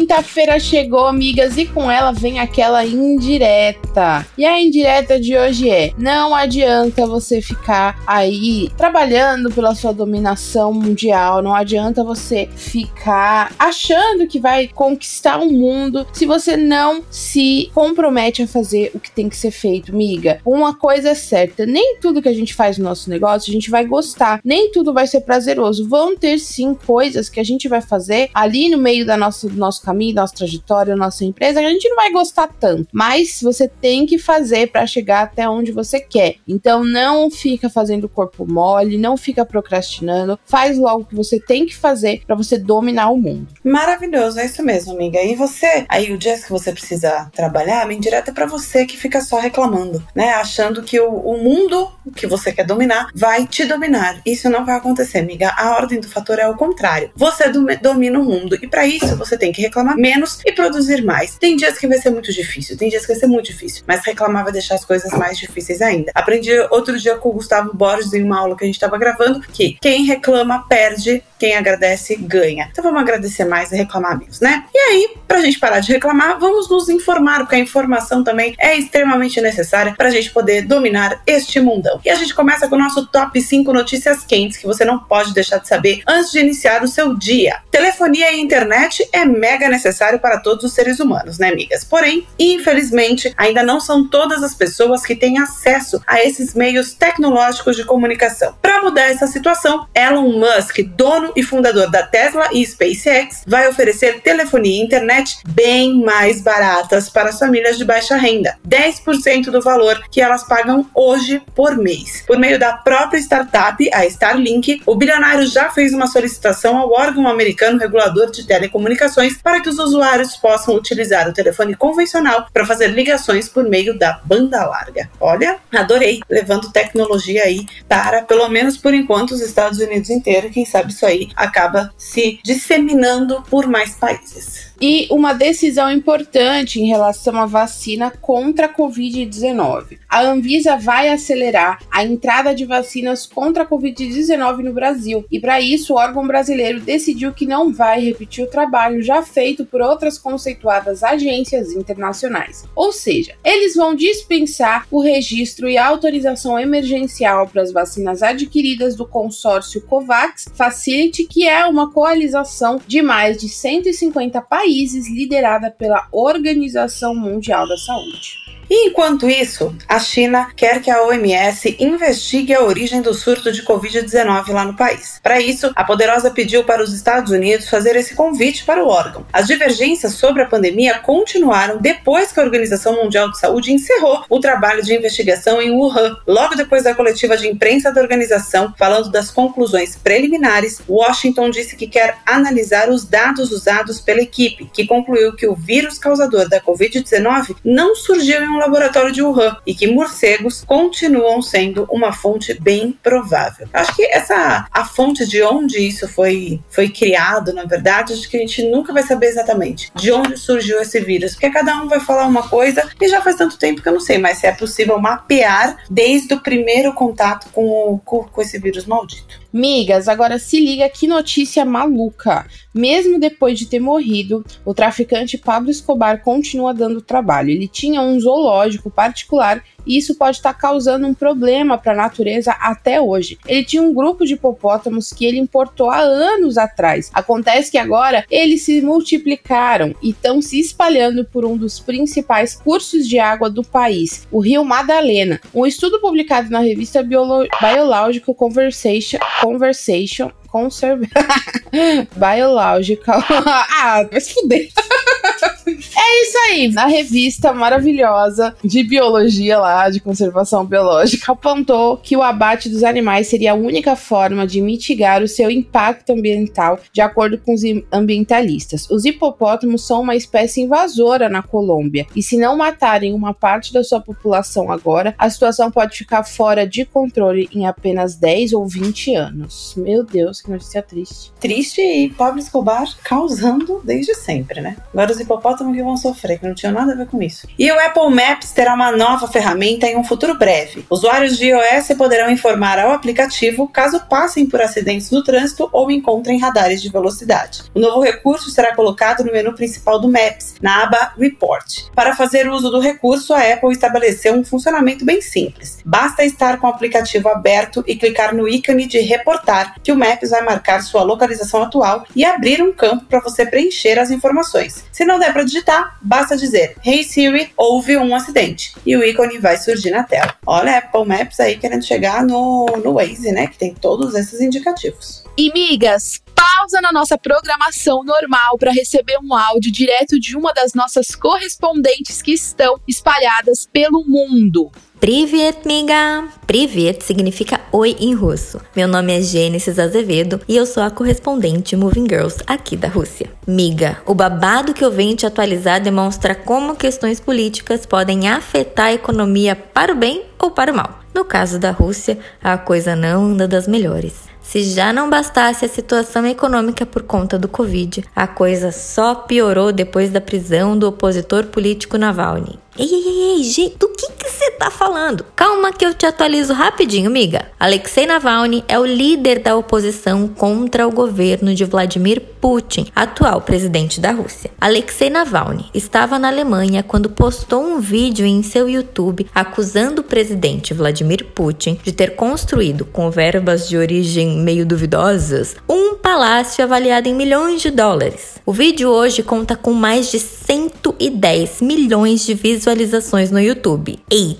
Quinta-feira chegou, amigas, e com ela vem aquela indireta. E a indireta de hoje é: não adianta você ficar aí trabalhando pela sua dominação mundial, não adianta você ficar achando que vai conquistar o um mundo se você não se compromete a fazer o que tem que ser feito, amiga. Uma coisa é certa: nem tudo que a gente faz no nosso negócio a gente vai gostar, nem tudo vai ser prazeroso. Vão ter sim coisas que a gente vai fazer ali no meio da nossa nosso caminho, nossa trajetória, nossa empresa, a gente não vai gostar tanto. Mas você tem que fazer para chegar até onde você quer. Então não fica fazendo corpo mole, não fica procrastinando, faz logo o que você tem que fazer para você dominar o mundo. Maravilhoso, é isso mesmo, amiga. E você, aí o dia que você precisa trabalhar, a indireta é para você que fica só reclamando, né? Achando que o, o mundo que você quer dominar vai te dominar. Isso não vai acontecer, amiga. A ordem do fator é o contrário. Você domina o mundo e para isso você tem que reclamar menos e produzir mais. Tem dias que vai ser muito difícil, tem dias que vai ser muito difícil, mas reclamar vai deixar as coisas mais difíceis ainda. Aprendi outro dia com o Gustavo Borges em uma aula que a gente estava gravando que quem reclama perde, quem agradece ganha. Então vamos agradecer mais e reclamar menos, né? E aí, pra gente parar de reclamar, vamos nos informar, porque a informação também é extremamente necessária pra gente poder dominar este mundão. E a gente começa com o nosso top 5 notícias quentes que você não pode deixar de saber antes de iniciar o seu dia. Telefonia e internet é mega necessário para todos os seres humanos, né, amigas? Porém, infelizmente, ainda não são todas as pessoas que têm acesso a esses meios tecnológicos de comunicação. Para mudar essa situação, Elon Musk, dono e fundador da Tesla e SpaceX, vai oferecer telefonia e internet bem mais baratas para as famílias de baixa renda, 10% do valor que elas pagam hoje por mês. Por meio da própria startup, a Starlink, o bilionário já fez uma solicitação ao órgão americano regulador de telecomunicações para que os usuários possam utilizar o telefone convencional para fazer ligações por meio da banda larga. Olha, adorei, levando tecnologia aí para, pelo menos por enquanto, os Estados Unidos inteiro. Quem sabe isso aí acaba se disseminando por mais países e uma decisão importante em relação à vacina contra a Covid-19. A Anvisa vai acelerar a entrada de vacinas contra a Covid-19 no Brasil, e para isso o órgão brasileiro decidiu que não vai repetir o trabalho já feito por outras conceituadas agências internacionais. Ou seja, eles vão dispensar o registro e autorização emergencial para as vacinas adquiridas do consórcio COVAX Facility, que é uma coalização de mais de 150 países países liderada pela Organização Mundial da Saúde. E enquanto isso, a China quer que a OMS investigue a origem do surto de Covid-19 lá no país. Para isso, a poderosa pediu para os Estados Unidos fazer esse convite para o órgão. As divergências sobre a pandemia continuaram depois que a Organização Mundial de Saúde encerrou o trabalho de investigação em Wuhan. Logo depois da coletiva de imprensa da organização, falando das conclusões preliminares, Washington disse que quer analisar os dados usados pela equipe, que concluiu que o vírus causador da Covid-19 não surgiu em um laboratório de Wuhan e que morcegos continuam sendo uma fonte bem provável. Acho que essa a fonte de onde isso foi foi criado, na verdade, acho que a gente nunca vai saber exatamente de onde surgiu esse vírus, porque cada um vai falar uma coisa e já faz tanto tempo que eu não sei, mas se é possível mapear desde o primeiro contato com, o, com, com esse vírus maldito. Migas, agora se liga que notícia maluca. Mesmo depois de ter morrido, o traficante Pablo Escobar continua dando trabalho. Ele tinha um zoológico particular e isso pode estar causando um problema para a natureza até hoje. Ele tinha um grupo de hipopótamos que ele importou há anos atrás. Acontece que agora eles se multiplicaram e estão se espalhando por um dos principais cursos de água do país, o Rio Madalena. Um estudo publicado na revista Biolo Biological Conversation, Conversation Conserve Biological. ah, vai se fuder. É isso aí. Na revista maravilhosa de biologia lá, de conservação biológica, apontou que o abate dos animais seria a única forma de mitigar o seu impacto ambiental, de acordo com os ambientalistas. Os hipopótamos são uma espécie invasora na Colômbia, e se não matarem uma parte da sua população agora, a situação pode ficar fora de controle em apenas 10 ou 20 anos. Meu Deus, que notícia triste. Triste e Pablo Escobar causando desde sempre, né? Agora os hipopótamos que vão sofrer, que não tinha nada a ver com isso. E o Apple Maps terá uma nova ferramenta em um futuro breve. Usuários de iOS poderão informar ao aplicativo caso passem por acidentes no trânsito ou encontrem radares de velocidade. O novo recurso será colocado no menu principal do Maps, na aba Report. Para fazer uso do recurso, a Apple estabeleceu um funcionamento bem simples. Basta estar com o aplicativo aberto e clicar no ícone de reportar, que o Maps vai marcar sua localização atual e abrir um campo para você preencher as informações. Se não der para digitar, basta dizer Hey Siri, houve um acidente e o ícone vai surgir na tela. Olha a Apple Maps aí querendo chegar no, no Waze, né? Que tem todos esses indicativos. E migas, pausa na nossa programação normal para receber um áudio direto de uma das nossas correspondentes que estão espalhadas pelo mundo. Privet, miga! Privet significa oi em russo. Meu nome é Gênesis Azevedo e eu sou a correspondente Moving Girls aqui da Rússia. Miga, o babado que eu venho te atualizar demonstra como questões políticas podem afetar a economia para o bem ou para o mal. No caso da Rússia, a coisa não anda das melhores. Se já não bastasse a situação econômica por conta do Covid, a coisa só piorou depois da prisão do opositor político Navalny. Ei, ei, ei, gente, tá falando? Calma que eu te atualizo rapidinho, amiga. Alexei Navalny é o líder da oposição contra o governo de Vladimir Putin, atual presidente da Rússia. Alexei Navalny estava na Alemanha quando postou um vídeo em seu YouTube acusando o presidente Vladimir Putin de ter construído, com verbas de origem meio duvidosas, um palácio avaliado em milhões de dólares. O vídeo hoje conta com mais de 110 milhões de visualizações no YouTube. Eita!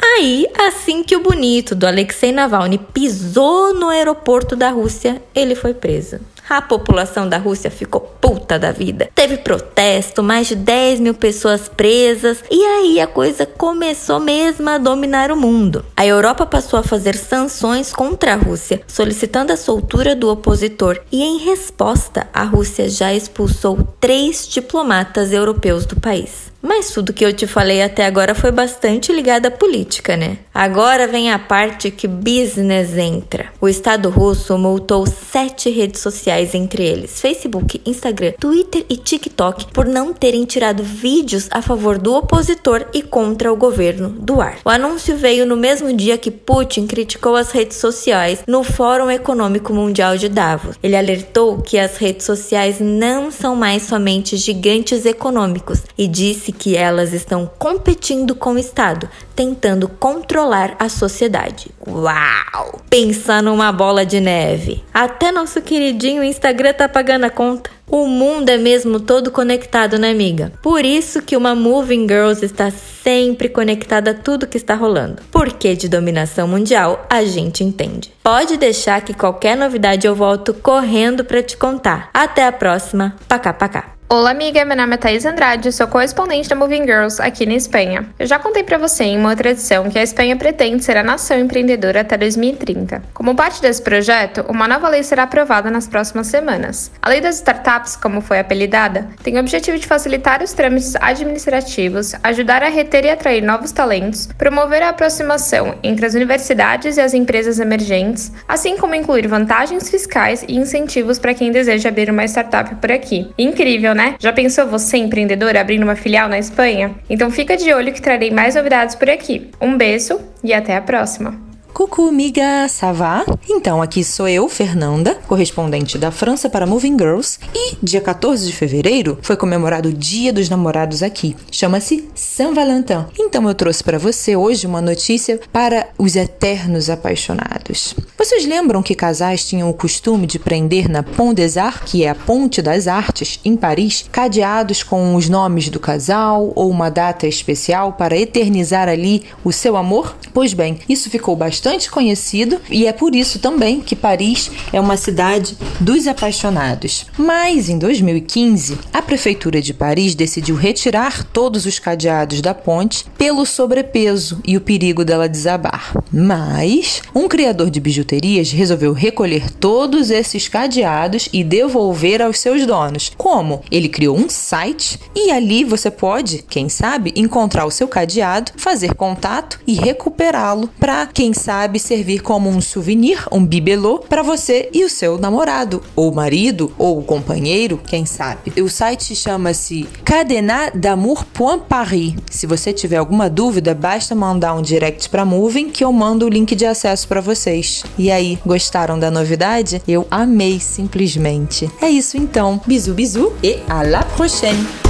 Aí, assim que o bonito do Alexei Navalny pisou no aeroporto da Rússia, ele foi preso. A população da Rússia ficou puta da vida. Teve protesto, mais de 10 mil pessoas presas, e aí a coisa começou mesmo a dominar o mundo. A Europa passou a fazer sanções contra a Rússia, solicitando a soltura do opositor, e em resposta, a Rússia já expulsou três diplomatas europeus do país. Mas tudo que eu te falei até agora foi bastante ligado à política, né? Agora vem a parte que business entra. O Estado russo multou sete redes sociais, entre eles Facebook, Instagram, Twitter e TikTok, por não terem tirado vídeos a favor do opositor e contra o governo do ar. O anúncio veio no mesmo dia que Putin criticou as redes sociais no Fórum Econômico Mundial de Davos. Ele alertou que as redes sociais não são mais somente gigantes econômicos e disse que elas estão competindo com o Estado, tentando controlar a sociedade. Uau! Pensa numa bola de neve. Até nosso queridinho Instagram tá pagando a conta. O mundo é mesmo todo conectado, né, amiga? Por isso que uma Moving Girls está sempre conectada a tudo que está rolando. Porque de dominação mundial a gente entende. Pode deixar que qualquer novidade eu volto correndo para te contar. Até a próxima. Pacá, pacá. Olá, amiga. Meu nome é Thaís Andrade, sou correspondente da Moving Girls aqui na Espanha. Eu já contei para você em uma outra edição que a Espanha pretende ser a nação empreendedora até 2030. Como parte desse projeto, uma nova lei será aprovada nas próximas semanas. A Lei das Startups, como foi apelidada, tem o objetivo de facilitar os trâmites administrativos, ajudar a reter e atrair novos talentos, promover a aproximação entre as universidades e as empresas emergentes, assim como incluir vantagens fiscais e incentivos para quem deseja abrir uma startup por aqui. Incrível, né? Já pensou você, empreendedora, abrindo uma filial na Espanha? Então fica de olho que trarei mais novidades por aqui. Um beijo e até a próxima! Coucou, amiga, ça va? Então, aqui sou eu, Fernanda, correspondente da França para Moving Girls, e dia 14 de fevereiro foi comemorado o Dia dos Namorados aqui. Chama-se Saint Valentin. Então, eu trouxe para você hoje uma notícia para os eternos apaixonados. Vocês lembram que casais tinham o costume de prender na Pont des Arts, que é a Ponte das Artes, em Paris, cadeados com os nomes do casal ou uma data especial para eternizar ali o seu amor? Pois bem, isso ficou bastante bastante conhecido e é por isso também que Paris é uma cidade dos apaixonados. Mas em 2015, a prefeitura de Paris decidiu retirar todos os cadeados da ponte pelo sobrepeso e o perigo dela desabar. Mas um criador de bijuterias resolveu recolher todos esses cadeados e devolver aos seus donos. Como? Ele criou um site e ali você pode, quem sabe, encontrar o seu cadeado, fazer contato e recuperá-lo para, quem sabe, servir como um souvenir, um bibelô para você e o seu namorado, ou marido, ou companheiro, quem sabe. O site chama-se cadenad'amour.paris. Se você tiver alguma dúvida, basta mandar um direct para Moving que eu mando o link de acesso para vocês. E aí, gostaram da novidade? Eu amei simplesmente. É isso então. Bisu bisu e à la prochaine.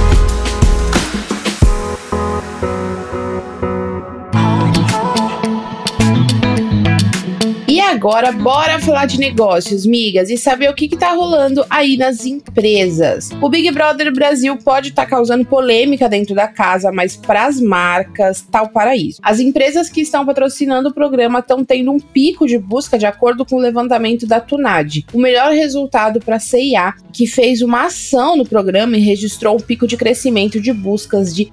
Agora bora falar de negócios, migas, e saber o que, que tá rolando aí nas empresas. O Big Brother Brasil pode estar tá causando polêmica dentro da casa, mas para as marcas tá o paraíso. As empresas que estão patrocinando o programa estão tendo um pico de busca de acordo com o levantamento da Tunad. O melhor resultado para a CIA, que fez uma ação no programa e registrou um pico de crescimento de buscas de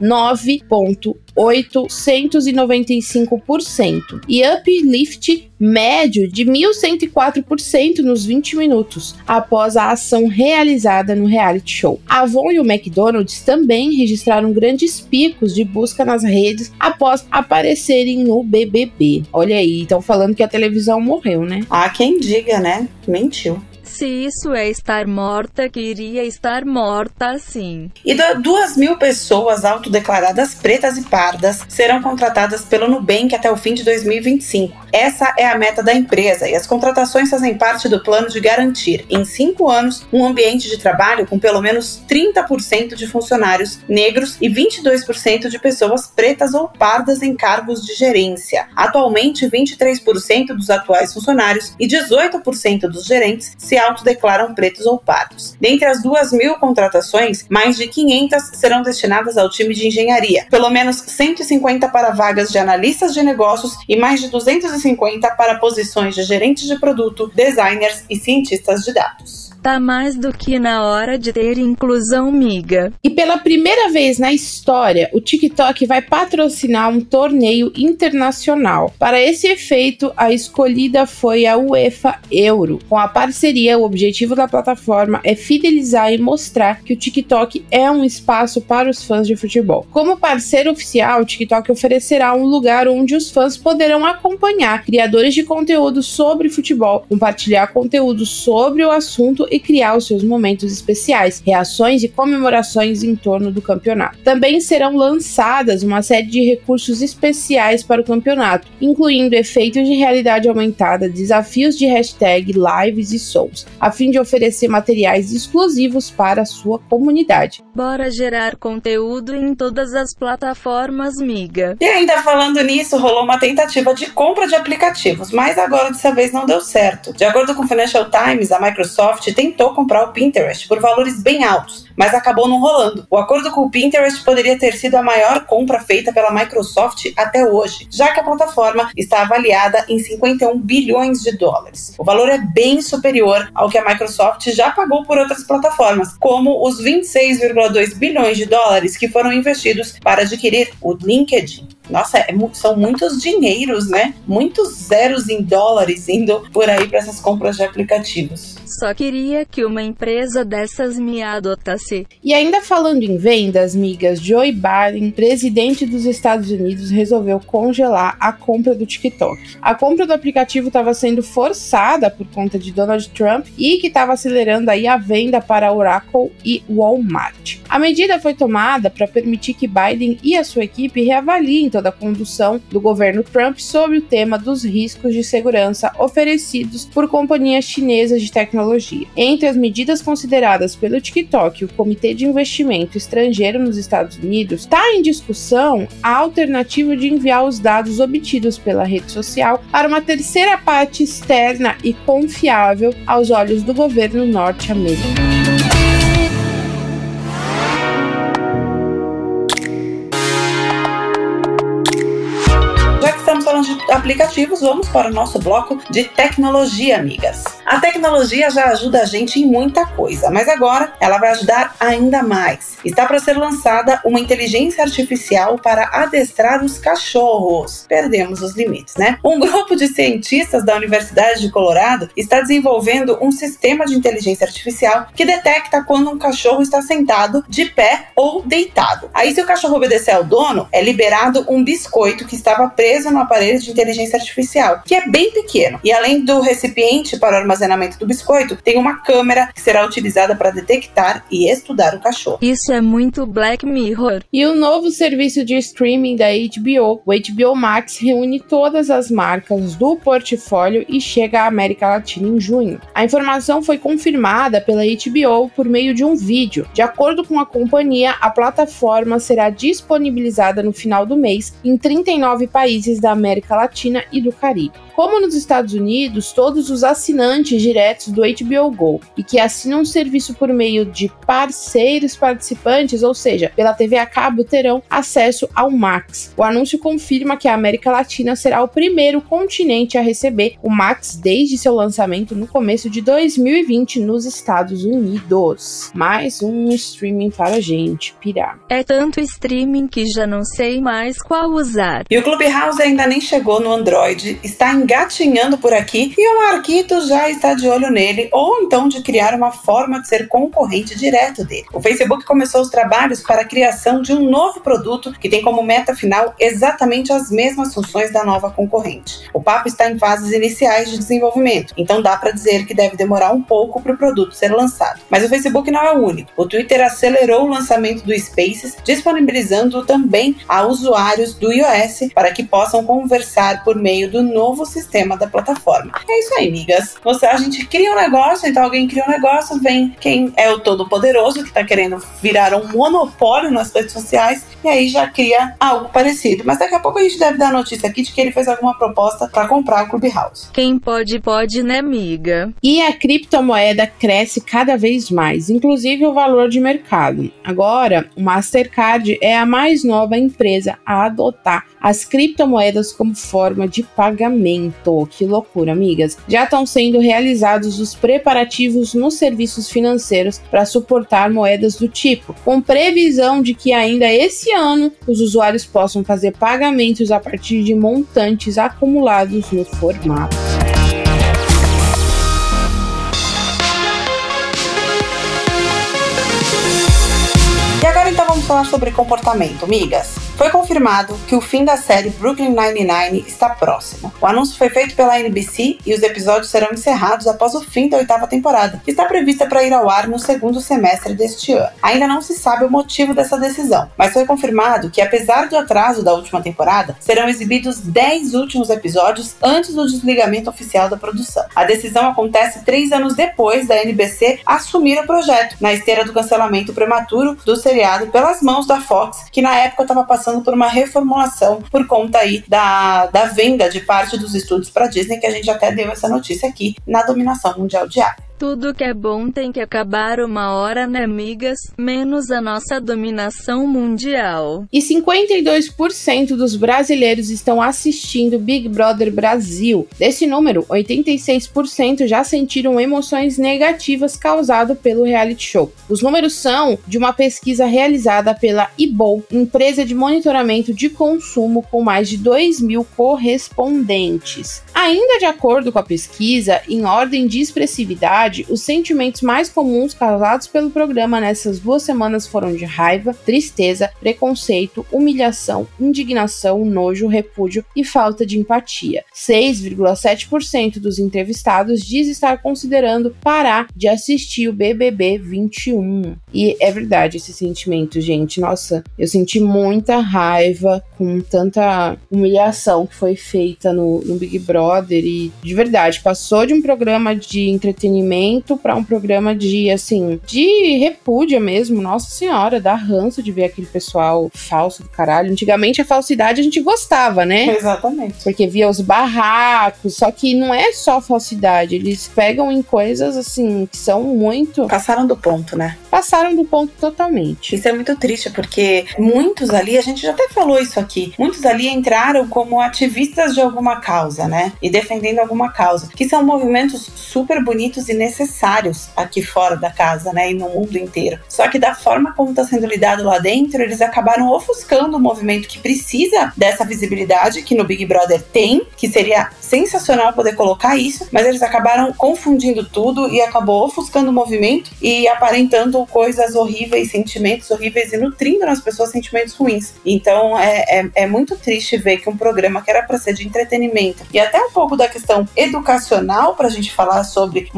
9,895% e uplift médio de 1.104% nos 20 minutos, após a ação realizada no reality show. A Avon e o McDonald's também registraram grandes picos de busca nas redes após aparecerem no BBB. Olha aí, estão falando que a televisão morreu, né? Há quem diga, né? Mentiu. Se isso é estar morta, queria estar morta sim. E duas mil pessoas autodeclaradas pretas e pardas serão contratadas pelo Nubank até o fim de 2025. Essa é a meta da empresa e as contratações fazem parte do plano de garantir, em cinco anos, um ambiente de trabalho com pelo menos 30% de funcionários negros e 22% de pessoas pretas ou pardas em cargos de gerência. Atualmente, 23% dos atuais funcionários e 18% dos gerentes se autodeclaram pretos ou pardos. Dentre as 2 mil contratações, mais de 500 serão destinadas ao time de engenharia, pelo menos 150 para vagas de analistas de negócios e mais de 250 para posições de gerentes de produto, designers e cientistas de dados tá mais do que na hora de ter inclusão miga. E pela primeira vez na história, o TikTok vai patrocinar um torneio internacional. Para esse efeito, a escolhida foi a UEFA Euro. Com a parceria, o objetivo da plataforma é fidelizar e mostrar que o TikTok é um espaço para os fãs de futebol. Como parceiro oficial, o TikTok oferecerá um lugar onde os fãs poderão acompanhar criadores de conteúdo sobre futebol, compartilhar conteúdo sobre o assunto e criar os seus momentos especiais, reações e comemorações em torno do campeonato. Também serão lançadas uma série de recursos especiais para o campeonato, incluindo efeitos de realidade aumentada, desafios de hashtag, lives e sons, a fim de oferecer materiais exclusivos para a sua comunidade. Bora gerar conteúdo em todas as plataformas, miga. E ainda falando nisso, rolou uma tentativa de compra de aplicativos, mas agora dessa vez não deu certo. De acordo com o Financial Times, a Microsoft tentou comprar o Pinterest por valores bem altos, mas acabou não rolando. O acordo com o Pinterest poderia ter sido a maior compra feita pela Microsoft até hoje, já que a plataforma está avaliada em 51 bilhões de dólares. O valor é bem superior ao que a Microsoft já pagou por outras plataformas, como os 26,2 bilhões de dólares que foram investidos para adquirir o LinkedIn. Nossa, é, são muitos dinheiros, né? Muitos zeros em dólares indo por aí para essas compras de aplicativos. Só queria que uma empresa dessas me adotasse. E ainda falando em vendas, migas, Joe Biden, presidente dos Estados Unidos, resolveu congelar a compra do TikTok. A compra do aplicativo estava sendo forçada por conta de Donald Trump e que estava acelerando aí a venda para Oracle e Walmart. A medida foi tomada para permitir que Biden e a sua equipe reavaliem toda a condução do governo Trump sobre o tema dos riscos de segurança oferecidos por companhias chinesas de tecnologia. Entre as medidas consideradas pelo TikTok o Comitê de Investimento Estrangeiro nos Estados Unidos, está em discussão a alternativa de enviar os dados obtidos pela rede social para uma terceira parte externa e confiável aos olhos do governo norte-americano. Aplicativos, vamos para o nosso bloco de tecnologia, amigas. A tecnologia já ajuda a gente em muita coisa, mas agora ela vai ajudar ainda mais. Está para ser lançada uma inteligência artificial para adestrar os cachorros. Perdemos os limites, né? Um grupo de cientistas da Universidade de Colorado está desenvolvendo um sistema de inteligência artificial que detecta quando um cachorro está sentado, de pé ou deitado. Aí, se o cachorro obedecer ao dono, é liberado um biscoito que estava preso no aparelho de inteligência artificial, que é bem pequeno. E além do recipiente para o armazenamento do biscoito, tem uma câmera que será utilizada para detectar e estudar o cachorro. Isso é muito Black Mirror. E o novo serviço de streaming da HBO, o HBO Max, reúne todas as marcas do portfólio e chega à América Latina em junho. A informação foi confirmada pela HBO por meio de um vídeo. De acordo com a companhia, a plataforma será disponibilizada no final do mês em 39 países da América Latina e do Caribe. Como nos Estados Unidos, todos os assinantes diretos do HBO Go e que assinam o serviço por meio de parceiros participantes, ou seja, pela TV a cabo, terão acesso ao Max. O anúncio confirma que a América Latina será o primeiro continente a receber o Max desde seu lançamento no começo de 2020 nos Estados Unidos. Mais um streaming para a gente pirar. É tanto streaming que já não sei mais qual usar. E o Clubhouse ainda nem chegou no Android, está engatinhando por aqui e o Marquito já está de olho nele, ou então de criar uma forma de ser concorrente direto dele. O Facebook começou os trabalhos para a criação de um novo produto que tem como meta final exatamente as mesmas funções da nova concorrente. O papo está em fases iniciais de desenvolvimento, então dá para dizer que deve demorar um pouco para o produto ser lançado. Mas o Facebook não é o único. O Twitter acelerou o lançamento do Spaces, disponibilizando também a usuários do iOS para que possam conversar por meio do novo sistema da plataforma. É isso aí, amigas. Você, a gente cria um negócio, então alguém cria um negócio, vem quem é o todo poderoso que está querendo virar um monopólio nas redes sociais e aí já cria algo parecido. Mas daqui a pouco a gente deve dar notícia aqui de que ele fez alguma proposta para comprar o Clubhouse. Quem pode, pode, né, amiga? E a criptomoeda cresce cada vez mais, inclusive o valor de mercado. Agora, o Mastercard é a mais nova empresa a adotar as criptomoedas como forma de pagamento. Que loucura, amigas! Já estão sendo realizados os preparativos nos serviços financeiros para suportar moedas do tipo, com previsão de que ainda esse ano os usuários possam fazer pagamentos a partir de montantes acumulados no formato. E agora então vamos falar sobre comportamento, amigas. Foi confirmado que o fim da série Brooklyn Nine-Nine está próximo. O anúncio foi feito pela NBC e os episódios serão encerrados após o fim da oitava temporada, que está prevista para ir ao ar no segundo semestre deste ano. Ainda não se sabe o motivo dessa decisão, mas foi confirmado que, apesar do atraso da última temporada, serão exibidos 10 últimos episódios antes do desligamento oficial da produção. A decisão acontece três anos depois da NBC assumir o projeto, na esteira do cancelamento prematuro do seriado pelas mãos da Fox, que na época estava passando passando por uma reformulação por conta aí da, da venda de parte dos estúdios para Disney, que a gente até deu essa notícia aqui na dominação mundial de área. Tudo que é bom tem que acabar uma hora, né, amigas? Menos a nossa dominação mundial. E 52% dos brasileiros estão assistindo Big Brother Brasil. Desse número, 86% já sentiram emoções negativas causadas pelo reality show. Os números são de uma pesquisa realizada pela IBOL, empresa de monitoramento de consumo com mais de 2 mil correspondentes. Ainda de acordo com a pesquisa, em ordem de expressividade, verdade, os sentimentos mais comuns causados pelo programa nessas duas semanas foram de raiva, tristeza, preconceito, humilhação, indignação, nojo, repúdio e falta de empatia. 6,7% dos entrevistados diz estar considerando parar de assistir o BBB 21. E é verdade esse sentimento, gente. Nossa, eu senti muita raiva com tanta humilhação que foi feita no, no Big Brother e de verdade passou de um programa de entretenimento para um programa de, assim, de repúdia mesmo. Nossa senhora, dá ranço de ver aquele pessoal falso do caralho. Antigamente a falsidade a gente gostava, né? Exatamente. Porque via os barracos, só que não é só falsidade, eles pegam em coisas assim que são muito. Passaram do ponto, né? Passaram do ponto totalmente. Isso é muito triste, porque muitos ali, a gente já até falou isso aqui, muitos ali entraram como ativistas de alguma causa, né? E defendendo alguma causa, que são movimentos super bonitos e necessários aqui fora da casa, né? E no mundo inteiro. Só que da forma como está sendo lidado lá dentro, eles acabaram ofuscando o movimento que precisa dessa visibilidade que no Big Brother tem, que seria sensacional poder colocar isso, mas eles acabaram confundindo tudo e acabou ofuscando o movimento e aparentando coisas horríveis, sentimentos horríveis e nutrindo nas pessoas sentimentos ruins. Então é, é, é muito triste ver que um programa que era para ser de entretenimento e até um pouco da questão educacional para a gente falar sobre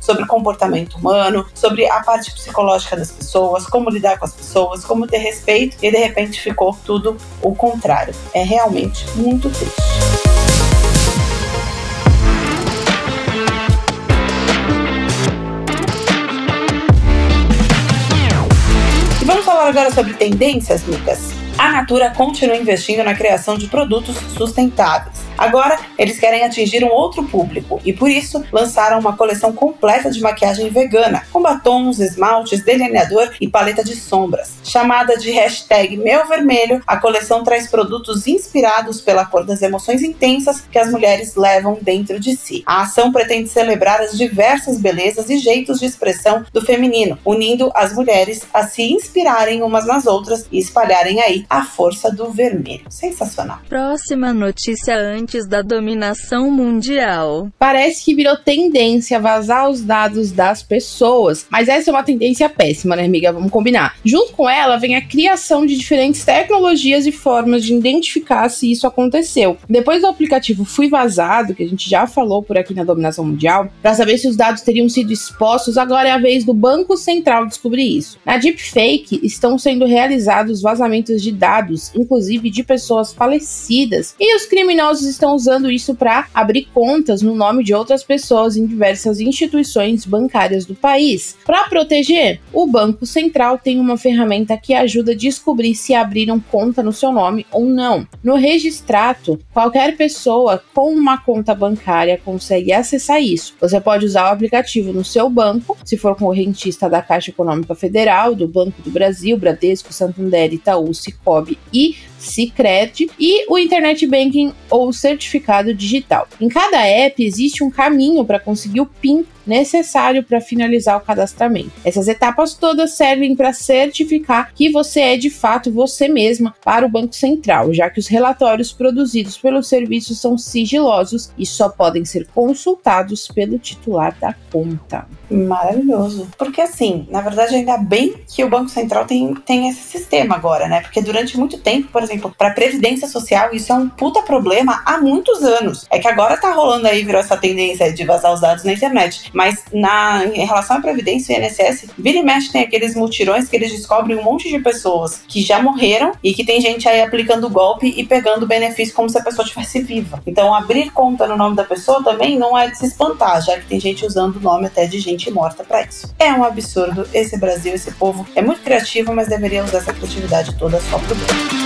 sobre comportamento humano, sobre a parte psicológica das pessoas, como lidar com as pessoas, como ter respeito e de repente ficou tudo o contrário. É realmente muito triste. Agora sobre tendências, Lucas. A Natura continua investindo na criação de produtos sustentáveis. Agora, eles querem atingir um outro público e, por isso, lançaram uma coleção completa de maquiagem vegana, com batons, esmaltes, delineador e paleta de sombras. Chamada de hashtag Meu Vermelho, a coleção traz produtos inspirados pela cor das emoções intensas que as mulheres levam dentro de si. A ação pretende celebrar as diversas belezas e jeitos de expressão do feminino, unindo as mulheres a se inspirarem umas nas outras e espalharem aí a força do vermelho. Sensacional. Próxima notícia antes da dominação mundial. Parece que virou tendência vazar os dados das pessoas, mas essa é uma tendência péssima, né, amiga? Vamos combinar. Junto com ela vem a criação de diferentes tecnologias e formas de identificar se isso aconteceu. Depois do aplicativo Fui Vazado, que a gente já falou por aqui na dominação mundial, para saber se os dados teriam sido expostos, agora é a vez do Banco Central descobrir isso. Na Deepfake estão sendo realizados vazamentos de dados, inclusive de pessoas falecidas, e os criminosos estão usando isso para abrir contas no nome de outras pessoas em diversas instituições bancárias do país. Para proteger, o Banco Central tem uma ferramenta que ajuda a descobrir se abriram conta no seu nome ou não. No registrato, qualquer pessoa com uma conta bancária consegue acessar isso. Você pode usar o aplicativo no seu banco, se for correntista da Caixa Econômica Federal, do Banco do Brasil, Bradesco, Santander, Itaú, E Cicred e o Internet Banking ou certificado digital. Em cada app existe um caminho para conseguir o PIN necessário para finalizar o cadastramento. Essas etapas todas servem para certificar que você é de fato você mesma para o Banco Central, já que os relatórios produzidos pelo serviço são sigilosos e só podem ser consultados pelo titular da conta. Maravilhoso. Porque assim, na verdade, ainda bem que o Banco Central tem, tem esse sistema agora, né? Porque durante muito tempo, por exemplo, para Previdência Social, isso é um puta problema há muitos anos. É que agora tá rolando aí, virou essa tendência de vazar os dados na internet. Mas na, em relação à Previdência e INSS, vira e mexe tem aqueles mutirões que eles descobrem um monte de pessoas que já morreram e que tem gente aí aplicando golpe e pegando benefício como se a pessoa estivesse viva. Então, abrir conta no nome da pessoa também não é de se espantar, já que tem gente usando o nome até de gente morta para isso. É um absurdo. Esse Brasil, esse povo é muito criativo, mas deveria usar essa criatividade toda só pro bem.